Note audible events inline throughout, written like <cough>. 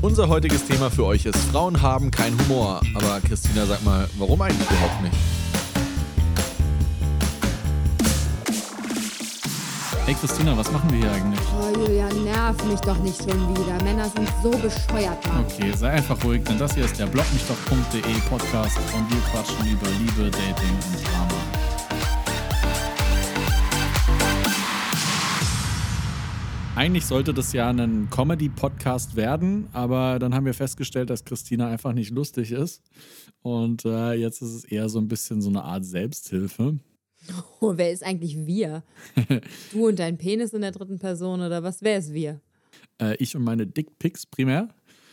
Unser heutiges Thema für euch ist, Frauen haben keinen Humor. Aber Christina, sag mal, warum eigentlich überhaupt nicht? Hey Christina, was machen wir hier eigentlich? Oh, Julia, nerv mich doch nicht schon wieder. Männer sind so bescheuert, Mann. Okay, sei einfach ruhig, denn das hier ist der blogmichdoch.de Podcast und wir quatschen über Liebe, Dating und Drama. Eigentlich sollte das ja ein Comedy-Podcast werden, aber dann haben wir festgestellt, dass Christina einfach nicht lustig ist. Und äh, jetzt ist es eher so ein bisschen so eine Art Selbsthilfe. <laughs> Oh, wer ist eigentlich wir? <laughs> du und dein Penis in der dritten Person oder was? Wer ist wir? Äh, ich und meine Dickpics primär.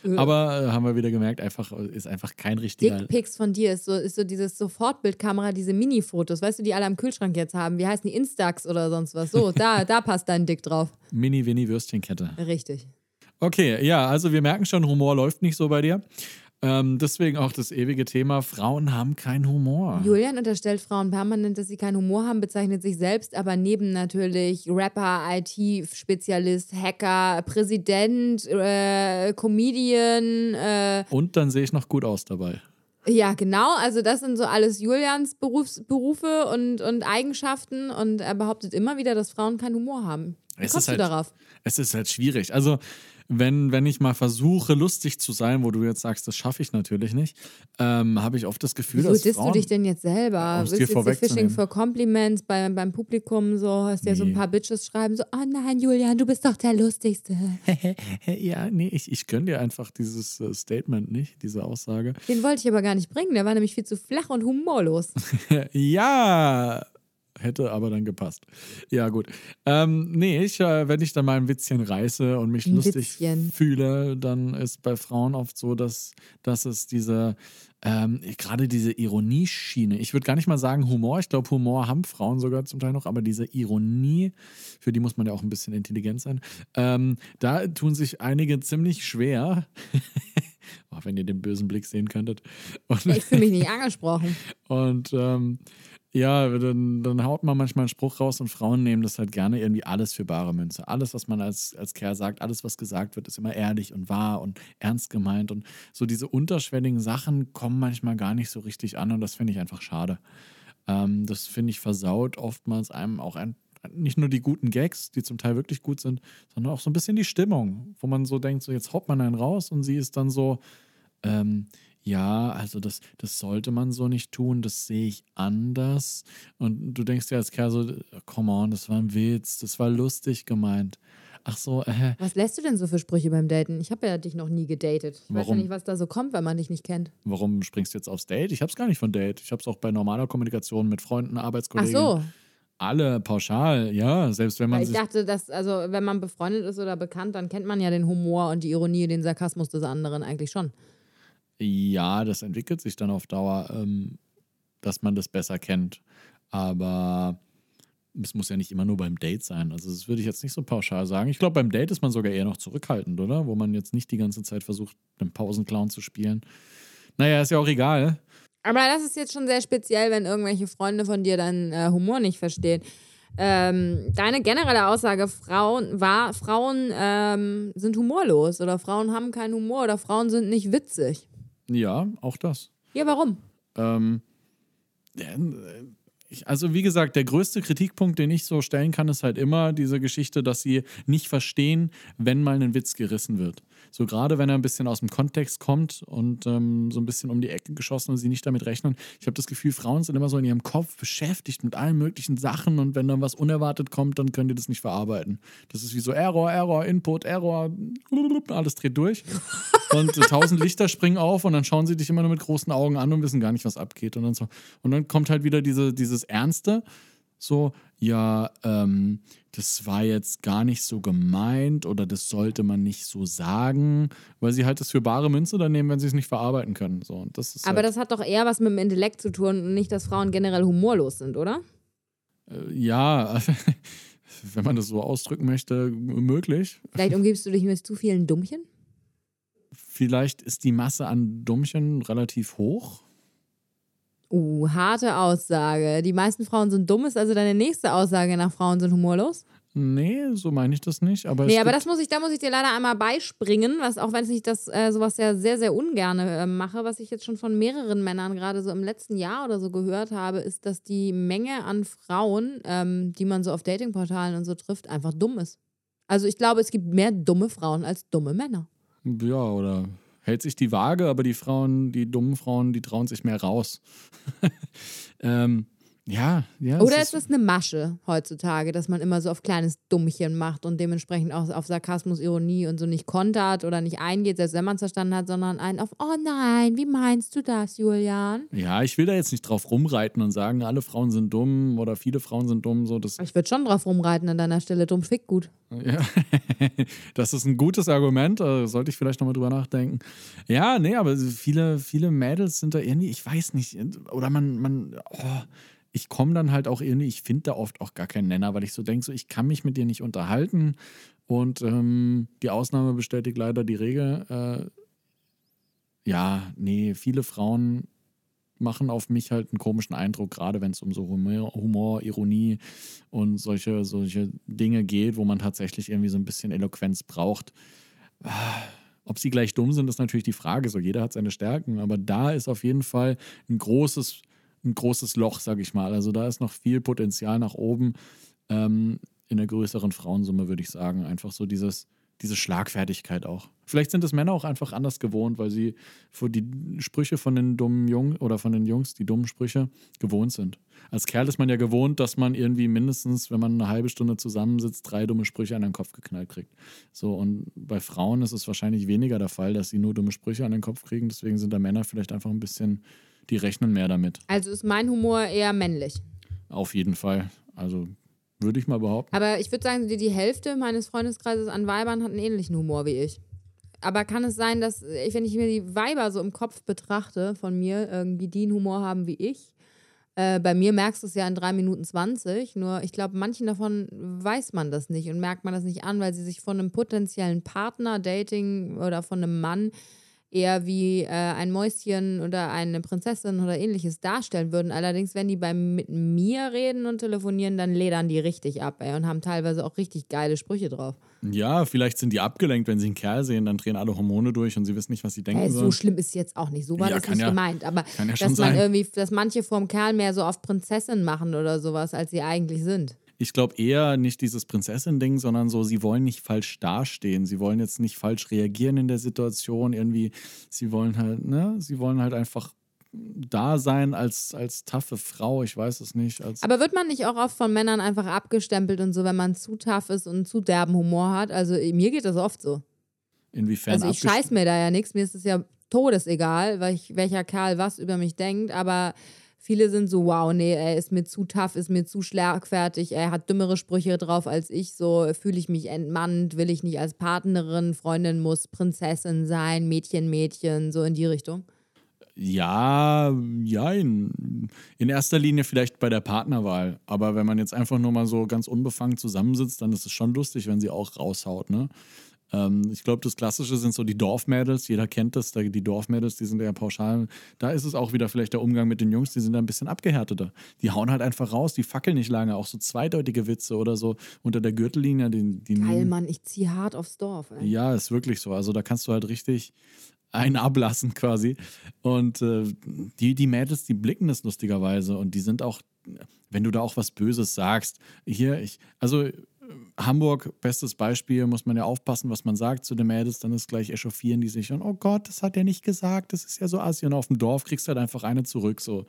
Äh. Aber äh, haben wir wieder gemerkt, einfach ist einfach kein richtiger. Dickpics von dir ist so, ist so dieses Sofortbildkamera, diese Mini-Fotos, weißt du, die alle am Kühlschrank jetzt haben. Wie heißen die Instax oder sonst was? So, da, <laughs> da passt dein Dick drauf. Mini-Winnie-Würstchenkette. Richtig. Okay, ja, also wir merken schon, Humor läuft nicht so bei dir. Ähm, deswegen auch das ewige Thema, Frauen haben keinen Humor. Julian unterstellt Frauen permanent, dass sie keinen Humor haben, bezeichnet sich selbst aber neben natürlich Rapper, IT-Spezialist, Hacker, Präsident, äh, Comedian. Äh, Und dann sehe ich noch gut aus dabei. Ja, genau. Also das sind so alles Julians Berufs Berufe und, und Eigenschaften und er behauptet immer wieder, dass Frauen keinen Humor haben. Wie Es kommst ist du halt- darauf? Es ist halt schwierig. Also, wenn, wenn ich mal versuche, lustig zu sein, wo du jetzt sagst, das schaffe ich natürlich nicht, ähm, habe ich oft das Gefühl, Wieso dass disst Frauen, du dich denn jetzt selber? Dir du jetzt die. Fishing for Compliments bei, beim Publikum so, hast dir so ein Nee. paar Bitches schreiben, so, oh nein, Julian, du bist doch der Lustigste. <laughs> ja, nee, ich, ich gönne dir einfach dieses äh, Statement nicht, diese Aussage. Den wollte ich aber gar nicht bringen, der war nämlich viel zu flach und humorlos. <laughs> ja, hätte aber dann gepasst. Ja, gut. Ähm, nee, ich, äh, wenn ich dann mal ein Witzchen reiße und mich Ein lustig Witzchen. fühle, dann ist bei Frauen oft so, dass, dass es diese, ähm, gerade diese Ironieschiene, ich würde gar nicht mal sagen Humor, ich glaube, Humor haben Frauen sogar zum Teil noch, aber diese Ironie, für die muss man ja auch ein bisschen intelligent sein, ähm, da tun sich einige ziemlich schwer. <laughs> Oh, wenn ihr den bösen Blick sehen könntet. Und, Ich fühle mich nicht angesprochen. <laughs> und ähm, ja, dann, dann haut man manchmal einen Spruch raus und Frauen nehmen das halt gerne irgendwie alles für bare Münze. Alles, was man als, als Kerl sagt, alles, was gesagt wird, ist immer ehrlich und wahr und ernst gemeint. Und so diese unterschwelligen Sachen kommen manchmal gar nicht so richtig an und das finde ich einfach schade. Ähm, das finde ich versaut oftmals einem auch ein, nicht nur die guten Gags, die zum Teil wirklich gut sind, sondern auch so ein bisschen die Stimmung, wo man so denkt, so jetzt haut man einen raus und sie ist dann so, ähm, ja, also das, das sollte man so nicht tun, das sehe ich anders. Und du denkst dir als Kerl so, come on, das war ein Witz, das war lustig gemeint. Ach so, äh, Was lässt du denn so für Sprüche beim Daten? Ich habe ja dich noch nie gedatet. Ich weiß ja Warum? nicht, was da so kommt, wenn man dich nicht kennt. warum springst du jetzt aufs Date? Ich hab's gar nicht von Date. Ich hab's auch bei normaler Kommunikation mit Freunden, Ach Arbeitskollegen. so, Alle pauschal, ja, selbst wenn man weil ich sich dachte, dass, also wenn man befreundet ist oder bekannt, dann kennt man ja den Humor und die Ironie, den Sarkasmus des anderen eigentlich schon. Ja, das entwickelt sich dann auf Dauer, ähm, dass man das besser kennt. Aber es muss ja nicht immer nur beim Date sein. Also das würde ich jetzt nicht so pauschal sagen. Ich glaube, beim Date ist man sogar eher noch zurückhaltend, oder? Wo man jetzt nicht die ganze Zeit versucht, einen Pausenclown zu spielen. Naja, ist ja auch egal. Aber das ist jetzt schon sehr speziell, wenn irgendwelche Freunde von dir deinen äh, Humor nicht verstehen. Ähm, deine generelle Aussage Frauen war, Frauen ähm, sind humorlos oder Frauen haben keinen Humor oder Frauen sind nicht witzig. Ja, auch das. Ja, warum? Ähm, äh, ich, also wie gesagt, der größte Kritikpunkt, den ich so stellen kann, ist halt immer diese Geschichte, dass sie nicht verstehen, wenn mal ein Witz gerissen wird. So gerade wenn er ein bisschen aus dem Kontext kommt und ähm, so ein bisschen um die Ecke geschossen und sie nicht damit rechnen. Ich habe das Gefühl, Frauen sind immer so in ihrem Kopf beschäftigt mit allen möglichen Sachen und wenn dann was unerwartet kommt, dann können die das nicht verarbeiten. Das ist wie so Error, Error, Input, Error, alles dreht durch. Und tausend Lichter springen auf und dann schauen sie dich immer nur mit großen Augen an und wissen gar nicht, was abgeht. Und dann, so. und dann kommt halt wieder diese, dieses Ernste, so, ja, ähm, das war jetzt gar nicht so gemeint oder das sollte man nicht so sagen, weil sie halt das für bare Münze dann nehmen, wenn sie es nicht verarbeiten können. So, und das ist Aber halt, das hat doch eher was mit dem Intellekt zu tun und nicht, dass Frauen generell humorlos sind, oder? äh, ja, <laughs> wenn man das so ausdrücken möchte, möglich. Vielleicht umgibst du dich mit zu vielen Dummchen? Vielleicht ist die Masse an Dummchen relativ hoch. Uh, harte Aussage. Die meisten Frauen sind dumm, ist also deine nächste Aussage nach Frauen sind humorlos? Nee, so meine ich das nicht. Aber Nee, aber das muss ich, da muss ich dir leider einmal beispringen, was auch wenn ich das äh, sowas ja sehr, sehr ungern äh, mache, was ich jetzt schon von mehreren Männern gerade so im letzten Jahr oder so gehört habe, ist, dass die Menge an Frauen, ähm, die man so auf Datingportalen und so trifft, einfach dumm ist. Also ich glaube, es gibt mehr dumme Frauen als dumme Männer. Ja, oder hält sich die Waage, aber die Frauen, die dummen Frauen, die trauen sich mehr raus. <laughs> ähm, ja, ja. Oder es ist das eine Masche heutzutage, dass man immer so auf kleines Dummchen macht und dementsprechend auch auf Sarkasmus, Ironie und so nicht kontert oder nicht eingeht, selbst wenn man es verstanden hat, sondern ein auf, oh nein, wie meinst du das, Julian? Ja, ich will da jetzt nicht drauf rumreiten und sagen, alle Frauen sind dumm oder viele Frauen sind dumm. So, das, Ich würde schon drauf rumreiten an deiner Stelle, dumm fick gut. ja. <laughs> das ist ein gutes Argument, äh, sollte ich vielleicht nochmal drüber nachdenken. Ja, nee, aber viele, viele Mädels sind da irgendwie, ich weiß nicht, oder man, man, oh, ich komme dann halt auch irgendwie, ich finde da oft auch gar keinen Nenner, weil ich so denke, so, ich kann mich mit dir nicht unterhalten und ähm, die Ausnahme bestätigt leider die Regel. Äh, ja, nee, viele Frauen machen auf mich halt einen komischen Eindruck, gerade wenn es um so Humor, Humor, Ironie und solche, solche Dinge geht, wo man tatsächlich irgendwie so ein bisschen Eloquenz braucht. Ob sie gleich dumm sind, ist natürlich die Frage. So, jeder hat seine Stärken, aber da ist auf jeden Fall ein großes, ein großes Loch, sag ich mal. Also da ist noch viel Potenzial nach oben. Ähm, in der größeren Frauensumme würde ich sagen. Einfach so dieses, diese Schlagfertigkeit auch. Vielleicht sind es Männer auch einfach anders gewohnt, weil sie vor die Sprüche von den dummen Jungen oder von den Jungs, die dummen Sprüche, gewohnt sind. Als Kerl ist man ja gewohnt, dass man irgendwie mindestens, wenn man eine halbe Stunde zusammensitzt, drei dumme Sprüche an den Kopf geknallt kriegt. So, und bei Frauen ist es wahrscheinlich weniger der Fall, dass sie nur dumme Sprüche an den Kopf kriegen. Deswegen sind da Männer vielleicht einfach ein bisschen, die rechnen mehr damit. Also ist mein Humor eher männlich. Auf jeden Fall. Also würde ich mal behaupten. Aber ich würde sagen, die, die Hälfte meines Freundeskreises an Weibern hat einen ähnlichen Humor wie ich. Aber kann es sein, dass, ich, wenn ich mir die Weiber so im Kopf betrachte von mir, irgendwie die einen Humor haben wie ich, äh, bei mir merkst du es ja in 3 Minuten 20, nur ich glaube, manchen davon weiß man das nicht und merkt man das nicht an, weil sie sich von einem potenziellen Partner, Dating oder von einem Mann eher wie äh, ein Mäuschen oder eine Prinzessin oder ähnliches darstellen würden. Allerdings, wenn die beim mit mir reden und telefonieren, dann ledern die richtig ab ey, und haben teilweise auch richtig geile Sprüche drauf. Ja, vielleicht sind die abgelenkt, wenn sie einen Kerl sehen, dann drehen alle Hormone durch und sie wissen nicht, was sie denken Hey, so sollen. schlimm ist es jetzt auch nicht. So war Ja, das nicht ja- gemeint. Aber ja dass man sein. irgendwie, dass manche vom Kerl mehr so auf Prinzessin machen oder sowas, als sie eigentlich sind. Ich glaube eher nicht dieses Prinzessin-Ding, sondern so, sie wollen nicht falsch dastehen. Sie wollen jetzt nicht falsch reagieren in der Situation. Irgendwie, sie wollen halt, ne, sie wollen halt einfach da sein als, als taffe Frau. Ich weiß es nicht. Aber wird man nicht auch oft von Männern einfach abgestempelt und so, wenn man zu tough ist und zu derben Humor hat? Also mir geht das oft so. inwiefern Also ich scheiß mir da ja nichts, mir ist es ja todesegal, weil ich, welcher Kerl was über mich denkt, aber viele sind so, wow, nee, er ist mir zu tough, ist mir zu schlagfertig, er hat dümmere Sprüche drauf als ich, so fühle ich mich entmannt, will ich nicht als Partnerin, Freundin muss Prinzessin sein, Mädchen, Mädchen, so in die Richtung. Ja, ja, in, in erster Linie vielleicht bei der Partnerwahl. Aber wenn man jetzt einfach nur mal so ganz unbefangen zusammensitzt, dann ist es schon lustig, wenn sie auch raushaut, ne? Ähm, ich glaube, das Klassische sind so die Dorfmädels. Jeder kennt das. da- Die Dorfmädels, die sind eher pauschal. Da ist es auch wieder vielleicht der Umgang mit den Jungs, die sind da ein bisschen abgehärteter. Die hauen halt einfach raus, die fackeln nicht lange. Auch so zweideutige Witze oder so unter der Gürtellinie. Die, die Geil, Mann, ich zieh hart aufs Dorf. Ey. ja, ist wirklich so. Also da kannst du halt richtig einen ablassen quasi. Und äh, die, die Mädels, die blicken das lustigerweise und die sind auch, wenn du da auch was Böses sagst, hier, ich, also Hamburg, bestes Beispiel, muss man ja aufpassen, was man sagt zu den Mädels, dann ist gleich echauffieren die sich und oh Gott, das hat er nicht gesagt, das ist ja so assi. Und auf dem Dorf kriegst du halt einfach eine zurück. So.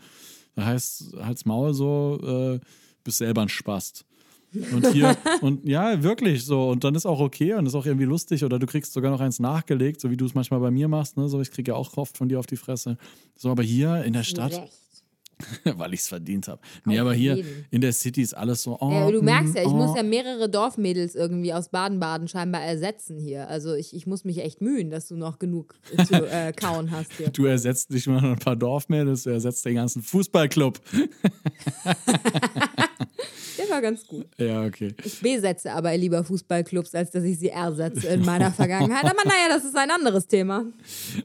Da heißt halt's Maul so, äh, bist selber ein Spast. Und hier, <laughs> und ja, wirklich so. Und dann ist auch okay und ist auch irgendwie lustig. Oder du kriegst sogar noch eins nachgelegt, so wie du es manchmal bei mir machst. Ne? So, ich kriege ja auch oft von dir auf die Fresse. So, aber hier in der Stadt. <laughs> weil ich es verdient habe. Nee, aber hier jeden. in der City ist alles so. Oh, Ja, du merkst mm, ja, ich oh. muss ja mehrere Dorfmädels irgendwie aus Baden-Baden scheinbar ersetzen hier. Also ich, ich muss mich echt mühen, dass du noch genug zu <laughs> äh, kauen hast hier. Du ersetzt nicht mal ein paar Dorfmädels, du ersetzt den ganzen Fußballclub. <laughs> War ganz gut. Ja, okay. Ich besetze aber lieber Fußballclubs, als dass ich sie ersetze in meiner Vergangenheit. Aber naja, das ist ein anderes Thema.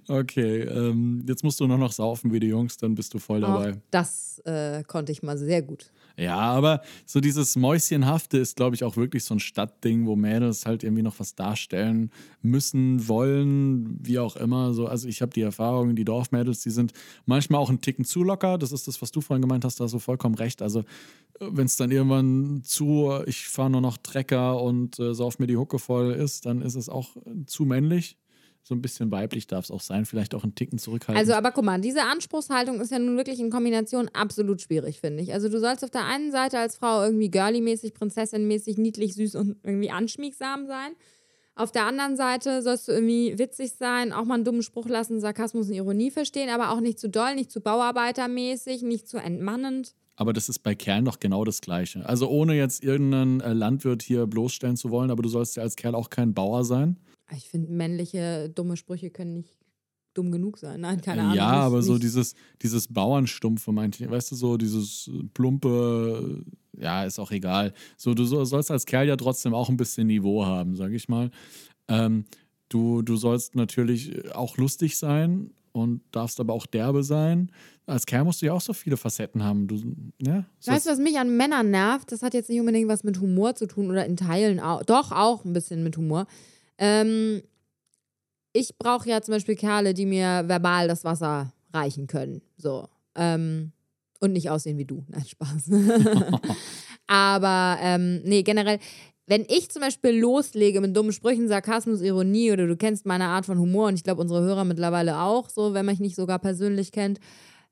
Okay, ähm, jetzt musst du nur noch saufen wie die Jungs, dann bist du voll Auch dabei. das äh, konnte ich mal sehr gut. Ja, aber so dieses Mäuschenhafte ist, glaube ich, auch wirklich so ein Stadtding, wo Mädels halt irgendwie noch was darstellen müssen, wollen, wie auch immer. So, also ich habe die Erfahrung, die Dorfmädels, die sind manchmal auch einen Ticken zu locker. Das ist das, was du vorhin gemeint hast, da hast du vollkommen recht. Also wenn es dann irgendwann zu, ich fahre nur noch Trecker und äh, sauf mir die Hucke voll ist, dann ist es auch zu männlich so ein bisschen weiblich darf es auch sein, vielleicht auch einen Ticken zurückhalten. Also, aber guck mal, diese Anspruchshaltung ist ja nun wirklich in Kombination absolut schwierig, finde ich. Also, du sollst auf der einen Seite als Frau irgendwie girly-mäßig, prinzessin-mäßig, niedlich, süß und irgendwie anschmiegsam sein. Auf der anderen Seite sollst du irgendwie witzig sein, auch mal einen dummen Spruch lassen, Sarkasmus und Ironie verstehen, aber auch nicht zu doll, nicht zu bauarbeitermäßig, nicht zu entmannend. Aber das ist bei Kerlen doch genau das Gleiche. Also ohne jetzt irgendeinen äh, Landwirt hier bloßstellen zu wollen, aber du sollst ja als Kerl auch kein Bauer sein. Ich finde, männliche dumme Sprüche können nicht dumm genug sein. Nein, keine Ahnung. Ja, nicht, aber so dieses, dieses Bauernstumpfe, meinte ich, weißt du, so dieses plumpe, ja, ist auch egal. So, du so- sollst als Kerl ja trotzdem auch ein bisschen Niveau haben, sag ich mal. Ähm, du, du sollst natürlich auch lustig sein und darfst aber auch derbe sein. Als Kerl musst du ja auch so viele Facetten haben. Du, ja, Weißt du, was mich an Männern nervt? Das hat jetzt nicht unbedingt was mit Humor zu tun oder in Teilen auch. Doch, auch ein bisschen mit Humor. Ähm, ich brauche ja zum Beispiel Kerle, die mir verbal das Wasser reichen können. So. Ähm, und nicht aussehen wie du. <laughs> Nein, Spaß. <laughs> Aber ähm, nee, generell, wenn ich zum Beispiel loslege mit dummen Sprüchen, Sarkasmus, Ironie oder du kennst meine Art von Humor und ich glaube unsere Hörer mittlerweile auch, so, wenn man mich nicht sogar persönlich kennt,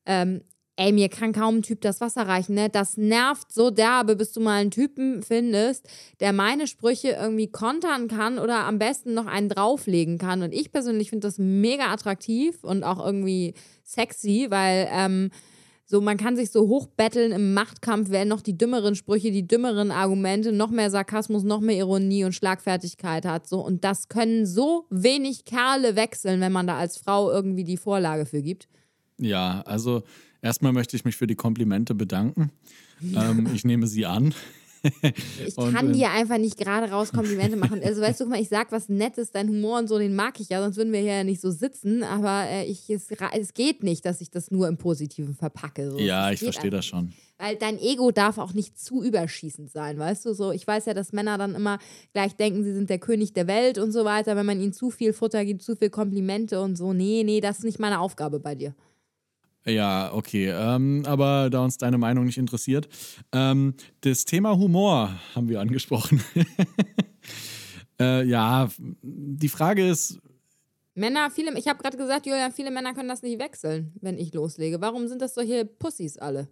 ähm, ey, mir kann kaum ein Typ das Wasser reichen, ne? Das nervt so derbe, bis du mal einen Typen findest, der meine Sprüche irgendwie kontern kann oder am besten noch einen drauflegen kann. Und ich persönlich finde das mega attraktiv und auch irgendwie sexy, weil ähm, so, man kann sich so hochbetteln im Machtkampf, wer noch die dümmeren Sprüche, die dümmeren Argumente, noch mehr Sarkasmus, noch mehr Ironie und Schlagfertigkeit hat. So. Und das können so wenig Kerle wechseln, wenn man da als Frau irgendwie die Vorlage für gibt. Ja, also erstmal möchte ich mich für die Komplimente bedanken. Ähm, ich nehme sie an. Ich Und, kann dir einfach nicht gerade raus Komplimente machen. Also weißt du, guck mal, ich sag was Nettes, dein Humor und so, den mag ich ja, sonst würden wir hier ja nicht so sitzen. Aber äh, ich, es, es geht nicht, dass ich das nur im Positiven verpacke. So. Ja, Das ich verstehe das schon. Weil dein Ego darf auch nicht zu überschießend sein, weißt du? So, ich weiß ja, dass Männer dann immer gleich denken, sie sind der König der Welt und so weiter, wenn man ihnen zu viel Futter gibt, zu viel Komplimente und so. Nee, nee, das ist nicht meine Aufgabe bei dir. Ja, okay. Ähm, aber da uns deine Meinung nicht interessiert, ähm, das Thema Humor haben wir angesprochen. <laughs> äh, ja, die Frage ist, Männer, viele, ich habe gerade gesagt, Julian, viele Männer können das nicht wechseln, wenn ich loslege. Warum sind das solche Pussys alle?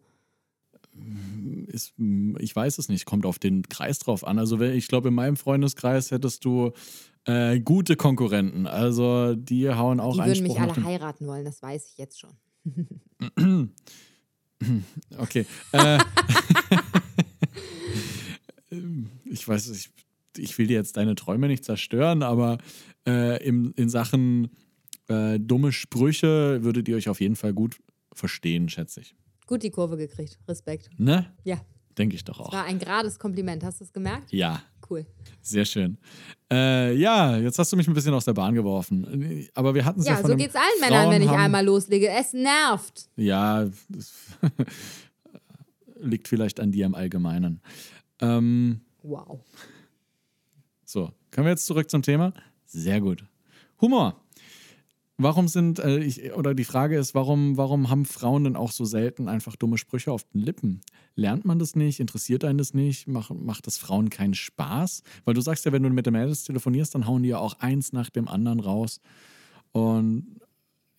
ist, ich weiß es nicht, kommt auf den Kreis drauf an. Also ich glaube, in meinem Freundeskreis hättest du äh, gute Konkurrenten. Also die hauen auch Die würden Einspruch mich alle heiraten wollen, das weiß ich jetzt schon. <clears throat> Okay. Äh, <laughs> ich weiß, ich, ich will dir jetzt deine Träume nicht zerstören, aber äh, in, in Sachen äh, dumme Sprüche würdet ihr euch auf jeden Fall gut verstehen, schätze ich. Gut die Kurve gekriegt. Respekt. Ne? Ja, Denke ich doch auch. war ein gerades Kompliment. Hast du es gemerkt? Ja, Cool. sehr schön. Äh, ja, jetzt hast du mich ein bisschen aus der Bahn geworfen. Aber wir hatten es ja, Ja, von so geht's allen Männern, Frauen wenn ich haben- einmal loslege. Es nervt. Ja, das <laughs> liegt vielleicht an dir im Allgemeinen. Ähm, Wow. So, können wir jetzt zurück zum Thema? Sehr gut. Humor. Warum sind, äh, ich, oder die Frage ist, warum, warum haben Frauen denn auch so selten einfach dumme Sprüche auf den Lippen? Lernt man das nicht? Interessiert einen das nicht? Mach, macht das Frauen keinen Spaß? Weil du sagst ja, wenn du mit den Mädels telefonierst, dann hauen die ja auch eins nach dem anderen raus. Und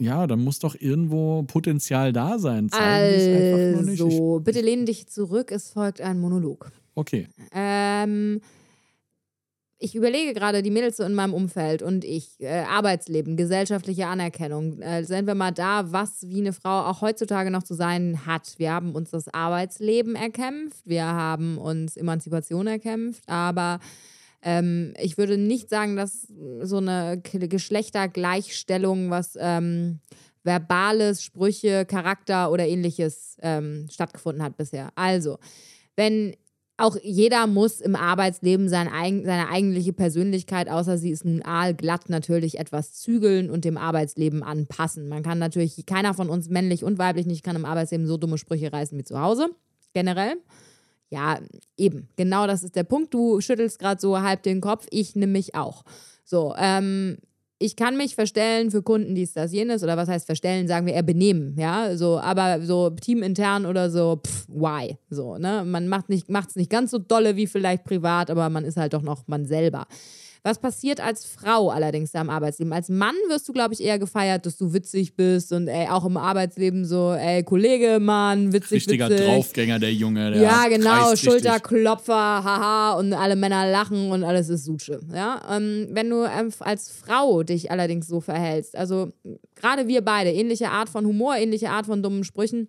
ja, dann muss doch irgendwo Potenzial da sein. Zeigen Also, bitte lehne dich zurück. Es folgt ein Monolog. okay. Ähm, ich überlege gerade die Mädels in meinem Umfeld und ich, äh, Arbeitsleben, gesellschaftliche Anerkennung. Äh, sind wir mal da, was wie eine Frau auch heutzutage noch zu sein hat. Wir haben uns das Arbeitsleben erkämpft, wir haben uns Emanzipation erkämpft, aber ähm, ich würde nicht sagen, dass so eine Geschlechtergleichstellung, was ähm, verbales, Sprüche, Charakter oder ähnliches ähm, stattgefunden hat bisher. Also, wenn auch jeder muss im Arbeitsleben sein seine eigentliche Persönlichkeit, außer sie ist nun aalglatt, natürlich etwas zügeln und dem Arbeitsleben anpassen. Man kann natürlich, keiner von uns, männlich und weiblich nicht, kann im Arbeitsleben so dumme Sprüche reißen wie zu Hause, generell. Ja, eben. Genau das ist der Punkt. Du schüttelst gerade so halb den Kopf. Ich nehme mich auch. So, ähm, ich kann mich verstellen für Kunden, dies, das, jenes, oder was heißt verstellen, sagen wir eher benehmen, ja, so, aber so teamintern oder so, pff, why, so, ne, man macht nicht, macht's nicht ganz so dolle wie vielleicht privat, aber man ist halt doch noch man selber. Was passiert als Frau allerdings da im Arbeitsleben? Als Mann wirst du, glaube ich, eher gefeiert, dass du witzig bist und ey, auch im Arbeitsleben so, ey, Kollege, Mann, witzig, Richtiger witzig. Draufgänger, der Junge. Der Ja, genau. Schulterklopfer, haha, und alle Männer lachen und alles ist Sutsche. Ja? Ähm, wenn du ähm, als Frau dich allerdings so verhältst, also gerade wir beide, ähnliche Art von Humor, ähnliche Art von dummen Sprüchen,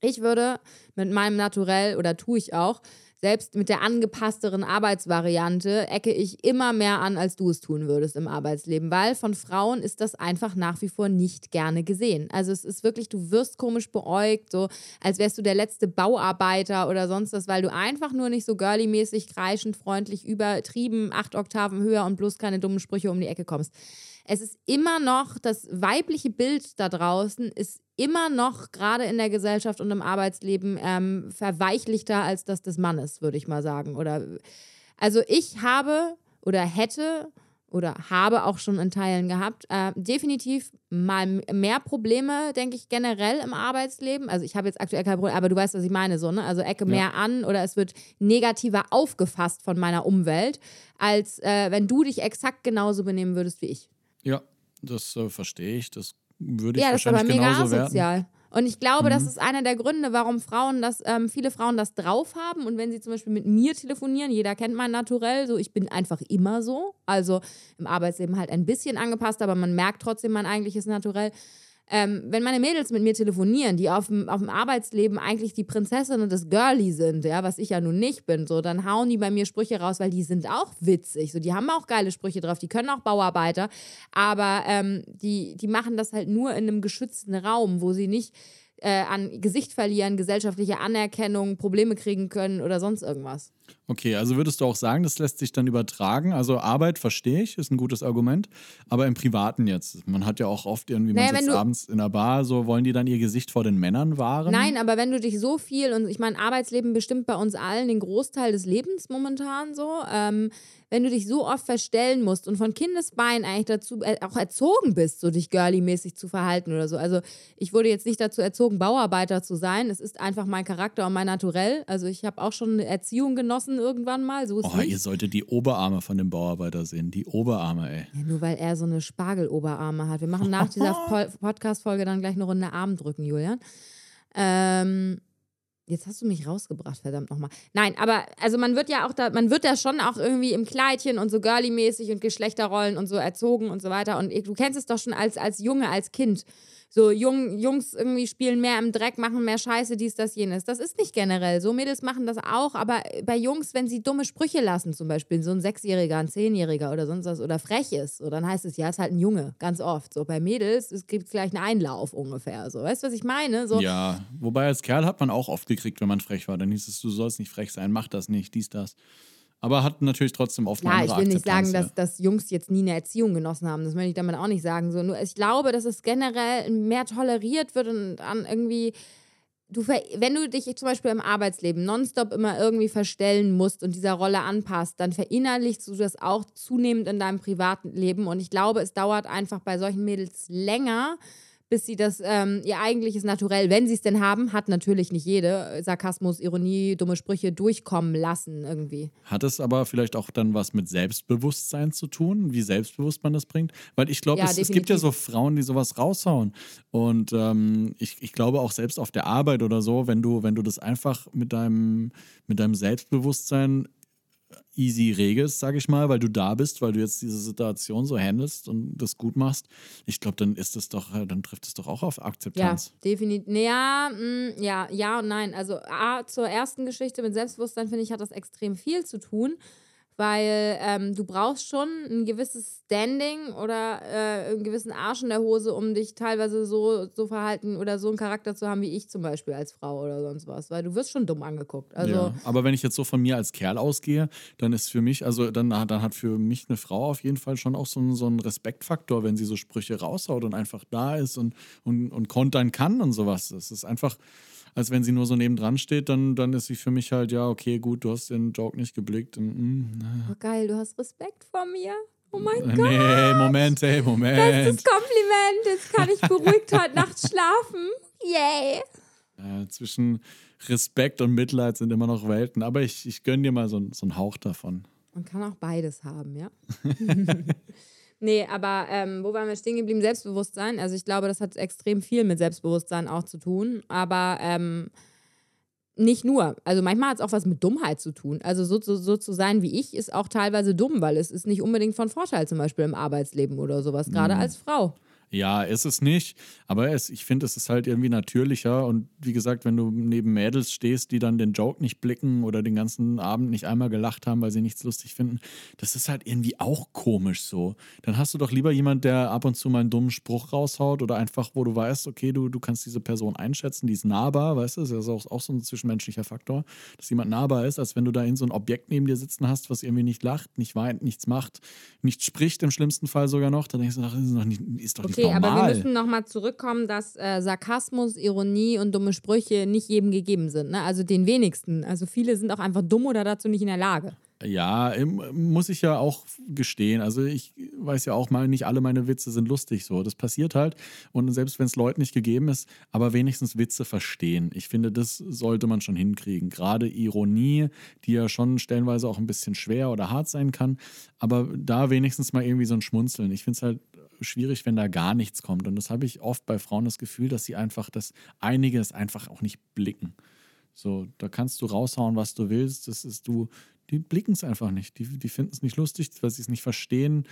ich würde mit meinem Naturell, oder tue ich auch, selbst mit der angepassteren Arbeitsvariante ecke ich immer mehr an, als du es tun würdest im Arbeitsleben, weil von Frauen ist das einfach nach wie vor nicht gerne gesehen. Also es ist wirklich, du wirst komisch beäugt, so als wärst du der letzte Bauarbeiter oder sonst was, weil du einfach nur nicht so girly-mäßig, kreischend, freundlich, übertrieben, acht Oktaven höher und bloß keine dummen Sprüche um die Ecke kommst. Es ist immer noch, das weibliche Bild da draußen ist immer noch, gerade in der Gesellschaft und im Arbeitsleben, ähm, verweichlichter als das des Mannes, würde ich mal sagen. Oder also ich habe oder hätte oder habe auch schon in Teilen gehabt, äh, definitiv mal mehr Probleme, denke ich, generell im Arbeitsleben. Also ich habe jetzt aktuell kein Problem, aber du weißt, was ich meine, so, ne? Also ecke mehr an oder es wird negativer aufgefasst von meiner Umwelt, als äh, wenn du dich exakt genauso benehmen würdest wie ich. Ja, das äh, verstehe ich. Das würde ich Ja, das ist aber wahrscheinlich mega genauso werden. asozial. Und ich glaube, das ist einer der Gründe, warum Frauen das, ähm, viele Frauen das drauf haben. Und wenn sie zum Beispiel mit mir telefonieren, jeder kennt mein Naturell, so ich bin einfach immer so. Also im Arbeitsleben halt ein bisschen angepasst, aber man merkt trotzdem mein eigentliches Naturell. Ähm, wenn meine Mädels mit mir telefonieren, die auf dem, Arbeitsleben eigentlich die Prinzessin und das Girlie sind, ja, was ich ja nun nicht bin, so, dann hauen die bei mir Sprüche raus, weil die sind auch witzig. So, die haben auch geile Sprüche drauf, die können auch Bauarbeiter, aber ähm, die, die machen das halt nur in einem geschützten Raum, wo sie nicht äh, an Gesicht verlieren, gesellschaftliche Anerkennung, Probleme kriegen können oder sonst irgendwas. Okay, also würdest du auch sagen, das lässt sich dann übertragen? Also Arbeit verstehe ich, ist ein gutes Argument, aber im Privaten jetzt. Man hat ja auch oft irgendwie, Naja, man sitzt du- abends in der Bar, so wollen die dann ihr Gesicht vor den Männern wahren? Nein, aber wenn du dich so viel, und ich meine, Arbeitsleben bestimmt bei uns allen den Großteil des Lebens momentan so, ähm, wenn du dich so oft verstellen musst und von Kindesbein eigentlich dazu äh, auch erzogen bist, so dich girly-mäßig zu verhalten oder so. Also ich wurde jetzt nicht dazu erzogen, Bauarbeiter zu sein. Es ist einfach mein Charakter und mein Naturell. Also ich habe auch schon eine Erziehung genossen irgendwann mal. So ist Oh, nicht. ihr solltet die Oberarme von dem Bauarbeiter sehen. Die Oberarme, ey. Ja, nur weil er so eine Spargeloberarme hat. Wir machen nach dieser <laughs> Po- Podcast-Folge dann gleich eine Runde Armdrücken, Julian. Ähm, jetzt hast du mich rausgebracht, verdammt nochmal. Nein, aber also man wird ja auch da, man wird ja schon auch irgendwie im Kleidchen und so girly-mäßig und Geschlechterrollen und so erzogen und so weiter. Und du kennst es doch schon als, als Junge, als Kind. So Jung, Jungs irgendwie spielen mehr im Dreck, machen mehr Scheiße, dies, das, jenes. Das ist nicht generell so. Mädels machen das auch, aber bei Jungs, wenn sie dumme Sprüche lassen, zum Beispiel so ein Sechsjähriger, ein Zehnjähriger oder sonst was, oder frech ist, so, dann heißt es, ja, ist halt ein Junge, ganz oft. So bei Mädels, es gibt gleich einen Einlauf ungefähr. So, weißt du, was ich meine? So, Ja, wobei als Kerl hat man auch oft gekriegt, wenn man frech war. Dann hieß es, du sollst nicht frech sein, mach das nicht, dies, das. Aber hat natürlich trotzdem oft eine Ja, ich will nicht sagen, ja. dass, dass Jungs jetzt nie eine Erziehung genossen haben. Das möchte ich damit auch nicht sagen. So, nur ich glaube, dass es generell mehr toleriert wird und an irgendwie. Du, wenn du dich zum Beispiel im Arbeitsleben nonstop immer irgendwie verstellen musst und dieser Rolle anpasst, dann verinnerlichst du das auch zunehmend in deinem privaten Leben. Und ich glaube, es dauert einfach bei solchen Mädels länger, bis sie das, ähm, ihr eigentliches Naturell, wenn sie es denn haben, hat natürlich nicht jede, Sarkasmus, Ironie, dumme Sprüche durchkommen lassen irgendwie. Hat es aber vielleicht auch dann was mit Selbstbewusstsein zu tun, wie selbstbewusst man das bringt? Weil ich glaube, Ja, es, es gibt ja so Frauen, die sowas raushauen. Und ähm, ich, ich glaube auch selbst auf der Arbeit oder so, wenn du, wenn du das einfach mit deinem, mit deinem Selbstbewusstsein easy regelst, sag ich mal, weil du da bist, weil du jetzt diese Situation so handelst und das gut machst, ich glaube, dann ist es doch, dann trifft es doch auch auf Ja, Akzeptanz. definitiv. Ja, mm, ja, ja und nein. Also A, zur ersten Geschichte mit Selbstbewusstsein, finde ich, hat das extrem viel zu tun, weil ähm, du brauchst schon ein gewisses Standing oder äh, einen gewissen Arsch in der Hose, um dich teilweise so, so verhalten oder so einen Charakter zu haben wie ich zum Beispiel als Frau oder sonst was, weil du wirst schon dumm angeguckt. Also ja, aber wenn ich jetzt so von mir als Kerl ausgehe, dann ist für mich, also dann, dann hat für mich eine Frau auf jeden Fall schon auch so einen, so einen Respektfaktor, wenn sie so Sprüche raushaut und einfach da ist und, und, und kontern kann und sowas. Das ist einfach, als wenn sie nur so nebendran steht, dann, dann ist sie für mich halt, ja, okay, gut, du hast den Joke nicht geblickt. Und, mm, oh, geil, du hast Respekt vor mir. Oh mein nee, Gott. Nee, Moment, ey, Moment. Bestes Kompliment. Jetzt kann ich beruhigt heute Nacht schlafen. Yay. Ja, zwischen Respekt und Mitleid sind immer noch Welten. Aber ich, ich gönne dir mal so, so einen Hauch davon. Man kann auch beides haben, ja. <laughs> nee, aber ähm, wo waren wir stehen geblieben? Selbstbewusstsein. Also ich glaube, das hat extrem viel mit Selbstbewusstsein auch zu tun. Aber ähm, nicht nur. Also manchmal hat es auch was mit Dummheit zu tun. Also so, so, so, zu sein wie ich ist auch teilweise dumm, weil es ist nicht unbedingt von Vorteil, zum Beispiel im Arbeitsleben oder sowas, gerade mhm. als Frau. Ja, ist es nicht. Aber es, ich finde, es ist halt irgendwie natürlicher. Und wie gesagt, wenn du neben Mädels stehst, die dann den Joke nicht blicken oder den ganzen Abend nicht einmal gelacht haben, weil sie nichts lustig finden, das ist halt irgendwie auch komisch so. Dann hast du doch lieber jemand, der ab und zu mal einen dummen Spruch raushaut oder einfach, wo du weißt, okay, du, du kannst diese Person einschätzen, die ist nahbar, weißt du, das ist auch, auch so ein zwischenmenschlicher Faktor, dass jemand nahbar ist, als wenn du da in so ein Objekt neben dir sitzen hast, was irgendwie nicht lacht, nicht weint, nichts macht, nicht spricht im schlimmsten Fall sogar noch. Da denkst du, ach, ist doch nicht, ist doch okay, nicht normal. aber wir müssen nochmal zurückkommen, dass äh, Sarkasmus, Ironie und dumme Sprüche nicht jedem gegeben sind. Ne? Also den wenigsten. Also viele sind auch einfach dumm oder dazu nicht in der Lage. Ja, muss ich ja auch gestehen. Also ich weiß ja auch mal, nicht alle meine Witze sind lustig so. Das passiert halt. Und selbst wenn es Leuten nicht gegeben ist, aber wenigstens Witze verstehen. Ich finde, das sollte man schon hinkriegen. Gerade Ironie, die ja schon stellenweise auch ein bisschen schwer oder hart sein kann. Aber da wenigstens mal irgendwie so ein Schmunzeln. Ich finde es halt schwierig, wenn da gar nichts kommt. Und das habe ich oft bei Frauen das Gefühl, dass sie einfach, dass einige es einfach auch nicht blicken. So, da kannst du raushauen, was du willst. Das ist du, die blicken es einfach nicht. Die, die finden es nicht lustig, weil sie es nicht verstehen.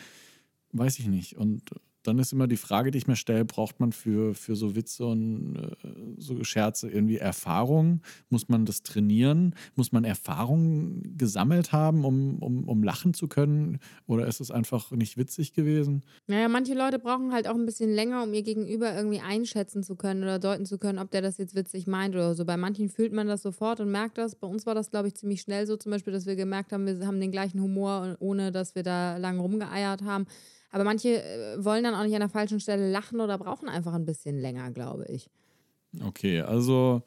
Weiß ich nicht. Und dann ist immer die Frage, die ich mir stelle, braucht man für, für so Witze und äh, so Scherze irgendwie Erfahrung? Muss man das trainieren? Muss man Erfahrung gesammelt haben, um, um, um lachen zu können? Oder ist es einfach nicht witzig gewesen? Naja, manche Leute brauchen halt auch ein bisschen länger, um ihr Gegenüber irgendwie einschätzen zu können oder deuten zu können, ob der das jetzt witzig meint oder so. Bei manchen fühlt man das sofort und merkt das. Bei uns war das, glaube ich, ziemlich schnell so, zum Beispiel, dass wir gemerkt haben, wir haben den gleichen Humor, ohne dass wir da lange rumgeeiert haben. Aber manche äh, wollen dann auch nicht an der falschen Stelle lachen oder brauchen einfach ein bisschen länger, glaube ich. Okay, also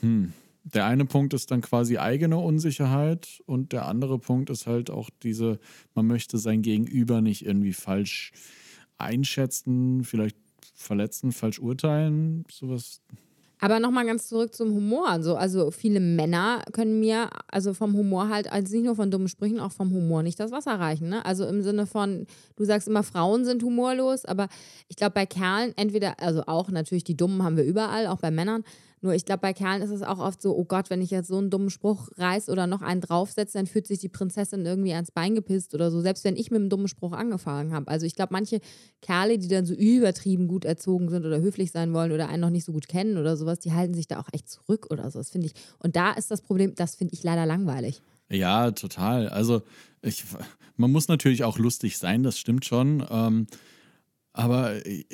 hm, der eine Punkt ist dann quasi eigene Unsicherheit und der andere Punkt ist halt auch diese, man möchte sein Gegenüber nicht irgendwie falsch einschätzen, vielleicht verletzen, falsch urteilen, sowas. Aber nochmal ganz zurück zum Humor. Also, also viele Männer können mir, also vom Humor halt, also nicht nur von dummen Sprüchen, auch vom Humor nicht das Wasser reichen. Ne? Also im Sinne von, du sagst immer, Frauen sind humorlos, aber ich glaube bei Kerlen entweder, also auch natürlich die Dummen haben wir überall, auch bei Männern, nur ich glaube, bei Kerlen ist es auch oft so, oh Gott, wenn ich jetzt so einen dummen Spruch reiß oder noch einen draufsetze, dann fühlt sich die Prinzessin irgendwie ans Bein gepisst oder so, selbst wenn ich mit einem dummen Spruch angefangen habe. Also ich glaube, manche Kerle, die dann so übertrieben gut erzogen sind oder höflich sein wollen oder einen noch nicht so gut kennen oder sowas, die halten sich da auch echt zurück oder so. Das finde ich. Und da ist das Problem, das finde ich leider langweilig. Ja, total. Also ich, man muss natürlich auch lustig sein, das stimmt schon. Ähm, aber ich,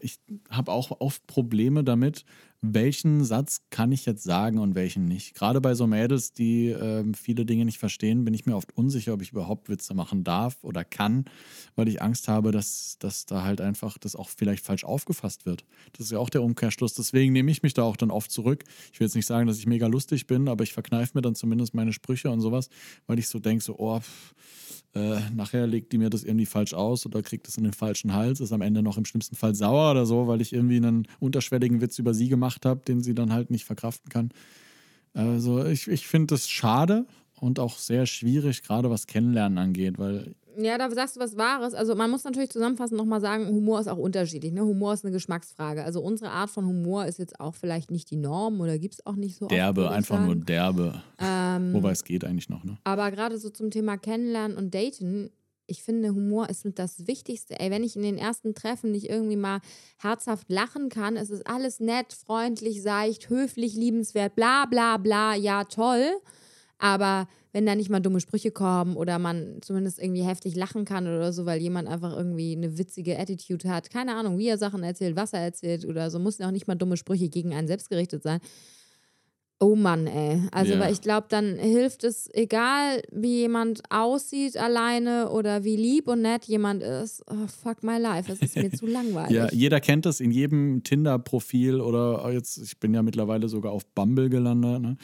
ich habe auch oft Probleme damit, welchen Satz kann ich jetzt sagen und welchen nicht. Gerade bei so Mädels, die äh, viele Dinge nicht verstehen, bin ich mir oft unsicher, ob ich überhaupt Witze machen darf oder kann, weil ich Angst habe, dass, dass da halt einfach das auch vielleicht falsch aufgefasst wird. Das ist ja auch der Umkehrschluss. Deswegen nehme ich mich da auch dann oft zurück. Ich will jetzt nicht sagen, dass ich mega lustig bin, aber ich verkneife mir dann zumindest meine Sprüche und sowas, weil ich so denke, so, oh, pff, äh, nachher legt die mir das irgendwie falsch aus oder kriegt es in den falschen Hals, ist am Ende noch im schlimmsten Fall sauer oder so, weil ich irgendwie einen unterschwelligen Witz über sie gemacht habe, den sie dann halt nicht verkraften kann. Also ich, ich finde das schade und auch sehr schwierig, gerade was Kennenlernen angeht, weil ja, da sagst du was Wahres. Also man muss natürlich zusammenfassend nochmal sagen, Humor ist auch unterschiedlich. Ne? Humor ist eine Geschmacksfrage. Also unsere Art von Humor ist jetzt auch vielleicht nicht die Norm oder gibt es auch nicht so Derbe, oft, einfach nur derbe. Ähm, Wobei es geht eigentlich noch. Ne? Aber gerade so zum Thema Kennenlernen und Daten, ich finde, Humor ist mit das Wichtigste. Ey, wenn ich in den ersten Treffen nicht irgendwie mal herzhaft lachen kann, es ist alles nett, freundlich, seicht, höflich, liebenswert, bla bla bla, ja toll. Aber wenn da nicht mal dumme Sprüche kommen oder man zumindest irgendwie heftig lachen kann oder so, weil jemand einfach irgendwie eine witzige Attitude hat, keine Ahnung, wie er Sachen erzählt, was er erzählt oder so, muss ja auch nicht mal dumme Sprüche gegen einen selbst gerichtet sein. Oh Mann, ey. Also, Ja. weil ich glaube, dann hilft es, egal wie jemand aussieht alleine oder wie lieb und nett jemand ist. Oh, fuck my life, es ist mir zu <laughs> langweilig. Ja, jeder kennt das in jedem Tinder-Profil oder jetzt, ich bin ja mittlerweile sogar auf Bumble gelandet. Ne?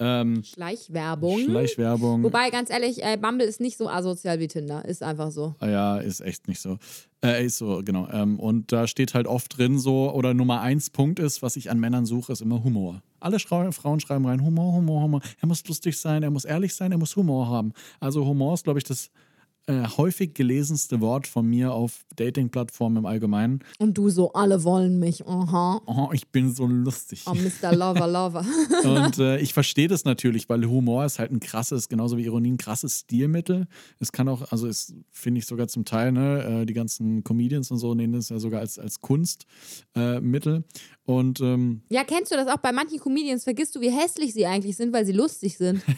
Ähm, Schleichwerbung. Schleichwerbung. Wobei, ganz ehrlich, äh, Bumble ist nicht so asozial wie Tinder. Ist einfach so. Ah Ja, ist echt nicht so. Äh, ist so, genau. Ähm, und da steht halt oft drin so, oder Nummer eins Punkt ist, was ich an Männern suche, ist immer Humor. Alle Schrau Frauen schreiben rein, Humor, Humor, Humor. Er muss lustig sein, er muss ehrlich sein, er muss Humor haben. Also Humor ist, glaube ich, das äh, häufig gelesenste Wort von mir auf Dating-Plattformen im Allgemeinen. Und du so, alle wollen mich. Aha. Oh, ich bin so lustig. Oh, Mr. Lover, Lover. <laughs> Und äh, ich verstehe das natürlich, weil Humor ist halt ein krasses, genauso wie Ironie, ein krasses Stilmittel. Es kann auch, also es finde ich sogar zum Teil, ne, äh, die ganzen Comedians und so nehmen das ja sogar als, als Kunstmittel. Und ähm, Ja, kennst du das auch bei manchen Comedians? Vergisst du, wie hässlich sie eigentlich sind, weil sie lustig sind. <laughs>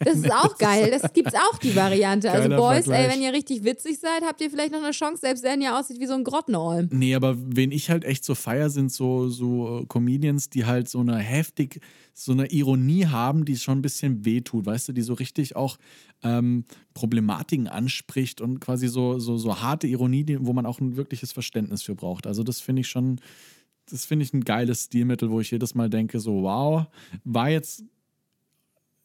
Das ist auch geil. Das gibt's auch die Variante. Also Boys, ey, wenn ihr richtig witzig seid, habt ihr vielleicht noch eine Chance, selbst wenn ihr aussieht wie so ein Grottenolm. nee, aber wen ich halt echt so feier, sind so, so äh, Comedians, die halt so eine heftig, so eine Ironie haben, die schon ein bisschen wehtut, weißt du, die so richtig auch ähm, Problematiken anspricht und quasi so, so, so harte Ironie, wo man auch ein wirkliches Verständnis für braucht. Also das finde ich schon, das finde ich ein geiles Stilmittel, wo ich jedes Mal denke, so wow, war jetzt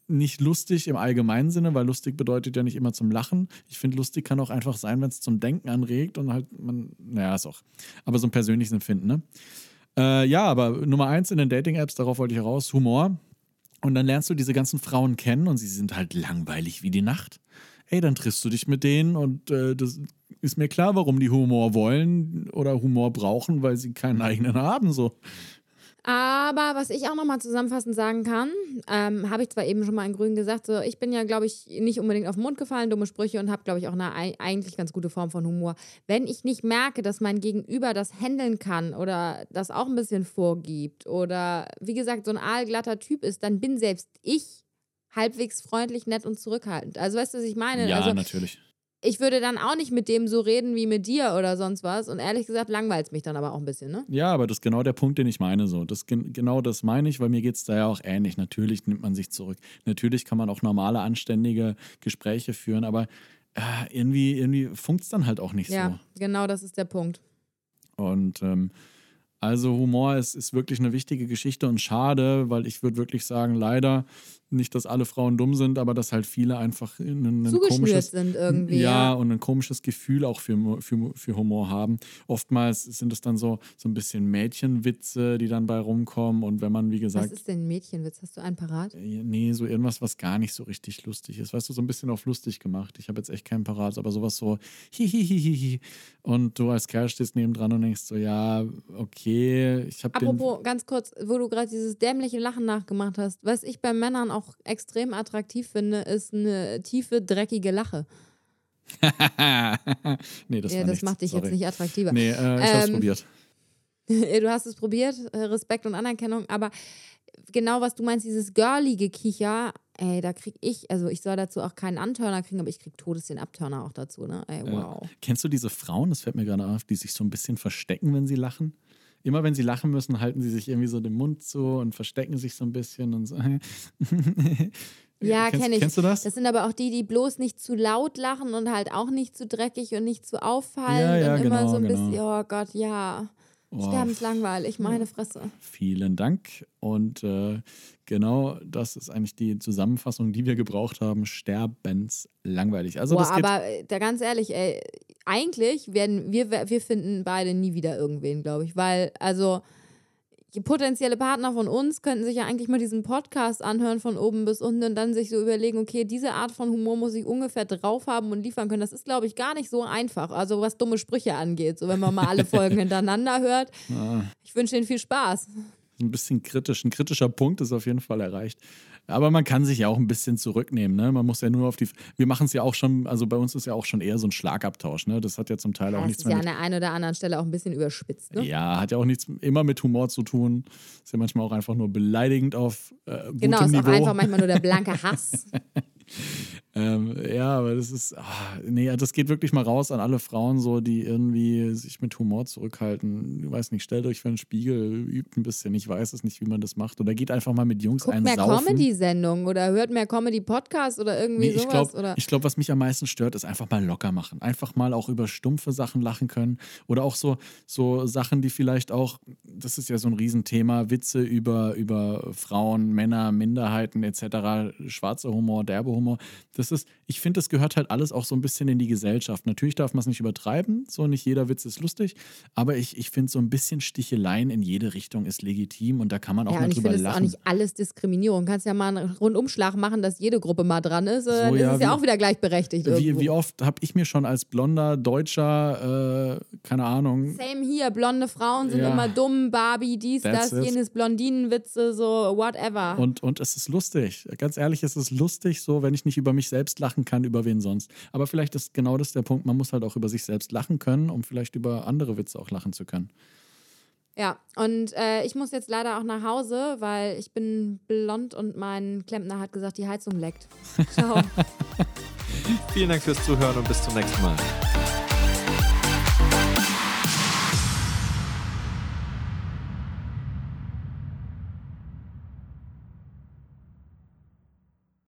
nicht lustig im allgemeinen Sinne, weil lustig bedeutet ja nicht immer zum Lachen. Ich finde, lustig kann auch einfach sein, wenn es zum Denken anregt und halt man, naja, ist auch, aber so ein persönliches Empfinden, ne? Äh, ja, aber Nummer eins in den Dating-Apps, darauf wollte ich heraus, Humor. Und dann lernst du diese ganzen Frauen kennen und sie sind halt langweilig wie die Nacht. Ey, dann triffst du dich mit denen und äh, das ist mir klar, warum die Humor wollen oder Humor brauchen, weil sie keinen eigenen haben. So. Aber was ich auch nochmal zusammenfassend sagen kann, ähm, habe ich zwar eben schon mal in Grün gesagt, so ich bin ja, glaube ich, nicht unbedingt auf den Mund gefallen, dumme Sprüche und habe, glaube ich, auch eine ei- eigentlich ganz gute Form von Humor. Wenn ich nicht merke, dass mein Gegenüber das handeln kann oder das auch ein bisschen vorgibt oder wie gesagt, so ein aalglatter Typ ist, dann bin selbst ich halbwegs freundlich, nett und zurückhaltend. Also weißt du, was ich meine? Ja, also natürlich. ich würde dann auch nicht mit dem so reden wie mit dir oder sonst was und ehrlich gesagt langweilt es mich dann aber auch ein bisschen, ne? Ja, aber das ist genau der Punkt, den ich meine. So. Das, gen- genau das meine ich, weil mir geht es da ja auch ähnlich. Natürlich nimmt man sich zurück. Natürlich kann man auch normale, anständige Gespräche führen, aber äh, irgendwie, irgendwie funkt es dann halt auch nicht Ja, genau das ist der Punkt. so. Und ähm, also Humor ist, ist wirklich eine wichtige Geschichte und schade, weil ich würde wirklich sagen, leider nicht, dass alle Frauen dumm sind, aber dass halt viele einfach ein, ein komisches sind irgendwie. ja, Ja. und ein komisches Gefühl auch für, für, für Humor haben. Oftmals sind es dann so, so ein bisschen Mädchenwitze, die dann bei rumkommen. Und wenn man, wie Was gesagt, ist denn ein Mädchenwitz? Hast du einen parat? äh, nee, so irgendwas, was gar nicht so richtig lustig ist. Weißt du, so ein bisschen auf lustig gemacht. Ich habe jetzt echt keinen parat, aber sowas so hihihihihi. Und du als Kerl stehst nebendran und denkst so, ja, okay, ich habe. Apropos, ganz kurz, wo du gerade dieses dämliche Lachen nachgemacht hast, was ich bei Männern auch extrem attraktiv finde, ist eine tiefe, dreckige Lache. <laughs> nee, das ja, das nichts. macht dich Sorry. jetzt nicht attraktiver. Nee, äh, ich hab's Ähm, probiert. <laughs> du hast es probiert, äh, Respekt und Anerkennung, aber genau was du meinst, dieses girlige Kicher, ey, da krieg ich, also ich soll dazu auch keinen Antörner kriegen, aber ich krieg Todes den Abtörner auch dazu, ne? Ey, wow. Kennst du diese Frauen, das fällt mir gerade auf, die sich so ein bisschen verstecken, wenn sie lachen? Immer wenn sie lachen müssen, halten sie sich irgendwie so den Mund zu und verstecken sich so ein bisschen und so. <laughs> Ja, kennst, kenn ich. Kennst du das? Das sind aber auch die, die bloß nicht zu laut lachen und halt auch nicht zu dreckig und nicht zu auffallend Ja, ja, und immer genau, so ein genau. bisschen, oh Gott, ja. Oh, Sterbenslangweilig, meine Fresse. Vielen Dank. Und äh, genau das ist eigentlich die Zusammenfassung, die wir gebraucht haben. Sterbenslangweilig. Also Boah, aber äh, da ganz ehrlich, ey, eigentlich werden wir, wir finden beide nie wieder irgendwen, glaube ich. Weil, also, potenzielle Partner von uns könnten sich ja eigentlich mal diesen Podcast anhören von oben bis unten und dann sich so überlegen, okay, diese Art von Humor muss ich ungefähr drauf haben und liefern können. Das ist, glaube ich, gar nicht so einfach. Also, was dumme Sprüche angeht. So, wenn man mal alle <laughs> Folgen hintereinander hört. ah, Ich wünsche Ihnen viel Spaß. Ein bisschen kritisch. Ein kritischer Punkt ist auf jeden Fall erreicht. Aber man kann sich ja auch ein bisschen zurücknehmen. Ne? Man muss ja nur auf die. Wir machen es ja auch schon, also bei uns ist ja auch schon eher so ein Schlagabtausch. Ne? Das hat ja zum Teil auch Das nichts ist mehr ja mit an der einen oder anderen Stelle auch ein bisschen überspitzt. Ne? Ja, hat ja auch nichts immer mit Humor zu tun. Ist ja manchmal auch einfach nur beleidigend auf äh, Genau, ist auch Niveau. einfach manchmal nur der blanke <laughs> Hass. Ähm, ja, aber das ist, ah, nee, das geht wirklich mal raus an alle Frauen so, die irgendwie sich mit Humor zurückhalten. Ich weiß nicht, stellt euch für einen Spiegel, übt ein bisschen, ich weiß es nicht, wie man das macht. Oder geht einfach mal mit Jungs Guckt einen mehr. Comedy-Sendungen oder hört mehr Comedy-Podcasts oder irgendwie Nee, ich sowas. glaube, oder? glaub, was mich am meisten stört, ist einfach mal locker machen. Einfach mal auch über stumpfe Sachen lachen können. Oder auch so, so Sachen, die vielleicht auch, das ist ja so ein Riesenthema, Witze über, über Frauen, Männer, Minderheiten etc., schwarzer Humor, derbe Humor. Das ist, ich finde, das gehört halt alles auch so ein bisschen in die Gesellschaft. Natürlich darf man es nicht übertreiben, so nicht jeder Witz ist lustig, aber ich, ich finde, so ein bisschen Sticheleien in jede Richtung ist legitim und da kann man auch Ja, mal und ich drüber finde, es ist auch lachen. nicht alles Diskriminierung. Du kannst ja mal einen Rundumschlag machen, dass jede Gruppe mal dran ist. Dann So, ist ja, es ja auch wieder gleichberechtigt. Wie, irgendwo. wie oft habe ich mir schon als blonder Deutscher, äh, keine Ahnung, Same hier, blonde Frauen sind Ja. immer dumm, Barbie, dies, That's das, it. jenes, Blondinenwitze, so whatever. und, und es ist lustig. Ganz ehrlich, es ist lustig, so wenn ich nicht über mich selbst lachen kann, über wen sonst. Aber vielleicht ist genau das der Punkt, man muss halt auch über sich selbst lachen können, um vielleicht über andere Witze auch lachen zu können. ja, und äh, ich muss jetzt leider auch nach Hause, weil ich bin blond und mein Klempner hat gesagt, die Heizung leckt. Ciao. <laughs> Vielen Dank fürs Zuhören und bis zum nächsten Mal.